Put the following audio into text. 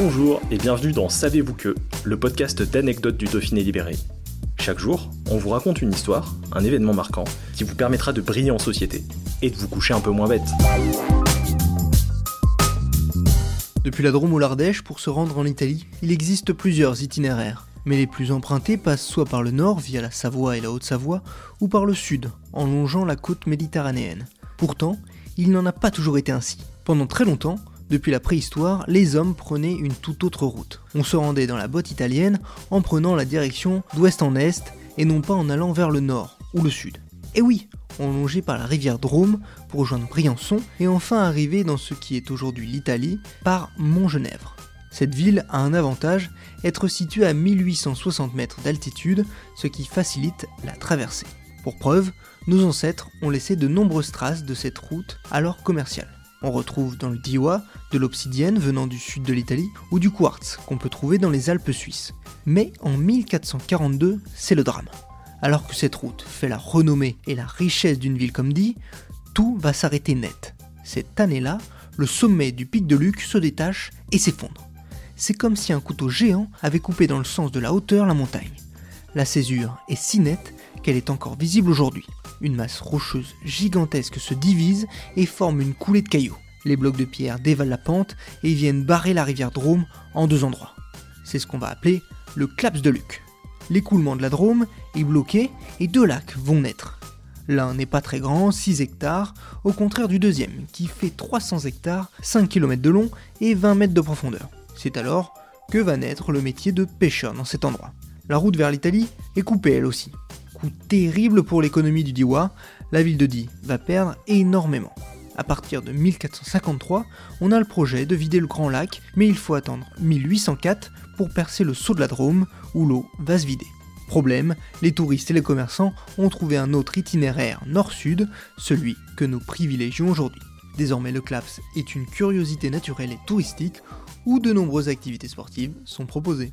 Bonjour et bienvenue dans Savez-vous que, le podcast d'anecdotes du Dauphiné libéré. Chaque jour, on vous raconte une histoire, un événement marquant, qui vous permettra de briller en société et de vous coucher un peu moins bête. Depuis la Drôme ou l'Ardèche, pour se rendre en Italie, il existe plusieurs itinéraires. Mais les plus empruntés passent soit par le nord via la Savoie et la Haute-Savoie, ou par le sud, en longeant la côte méditerranéenne. Pourtant, il n'en a pas toujours été ainsi. Pendant très longtemps, depuis la préhistoire, les hommes prenaient une toute autre route. On se rendait dans la botte italienne en prenant la direction d'ouest en est et non pas en allant vers le nord ou le sud. Et oui, on longeait par la rivière Drôme pour rejoindre Briançon et enfin arriver dans ce qui est aujourd'hui l'Italie par Montgenèvre. Cette ville a un avantage, être située à 1860 mètres d'altitude, ce qui facilite la traversée. Pour preuve, nos ancêtres ont laissé de nombreuses traces de cette route alors commerciale. On retrouve dans le Diois de l'obsidienne venant du sud de l'Italie ou du quartz qu'on peut trouver dans les Alpes suisses. Mais en 1442, c'est le drame. Alors que cette route fait la renommée et la richesse d'une ville comme dit, tout va s'arrêter net. Cette année-là, le sommet du pic de Luc se détache et s'effondre. C'est comme si un couteau géant avait coupé dans le sens de la hauteur la montagne. La césure est si nette qu'elle est encore visible aujourd'hui. Une masse rocheuse gigantesque se divise et forme une coulée de cailloux. Les blocs de pierre dévalent la pente et viennent barrer la rivière Drôme en deux endroits. C'est ce qu'on va appeler le claps de Luc. L'écoulement de la Drôme est bloqué et deux lacs vont naître. L'un n'est pas très grand, 6 hectares, au contraire du deuxième, qui fait 300 hectares, 5 km de long et 20 mètres de profondeur. C'est alors que va naître le métier de pêcheur dans cet endroit. La route vers l'Italie est coupée elle aussi. Coup terrible pour l'économie du Diois, la ville de Die va perdre énormément. À partir de 1453, on a le projet de vider le Grand Lac, mais il faut attendre 1804 pour percer le saut de la Drôme, où l'eau va se vider. Problème, les touristes et les commerçants ont trouvé un autre itinéraire nord-sud, celui que nous privilégions aujourd'hui. Désormais le Claps est une curiosité naturelle et touristique où de nombreuses activités sportives sont proposées.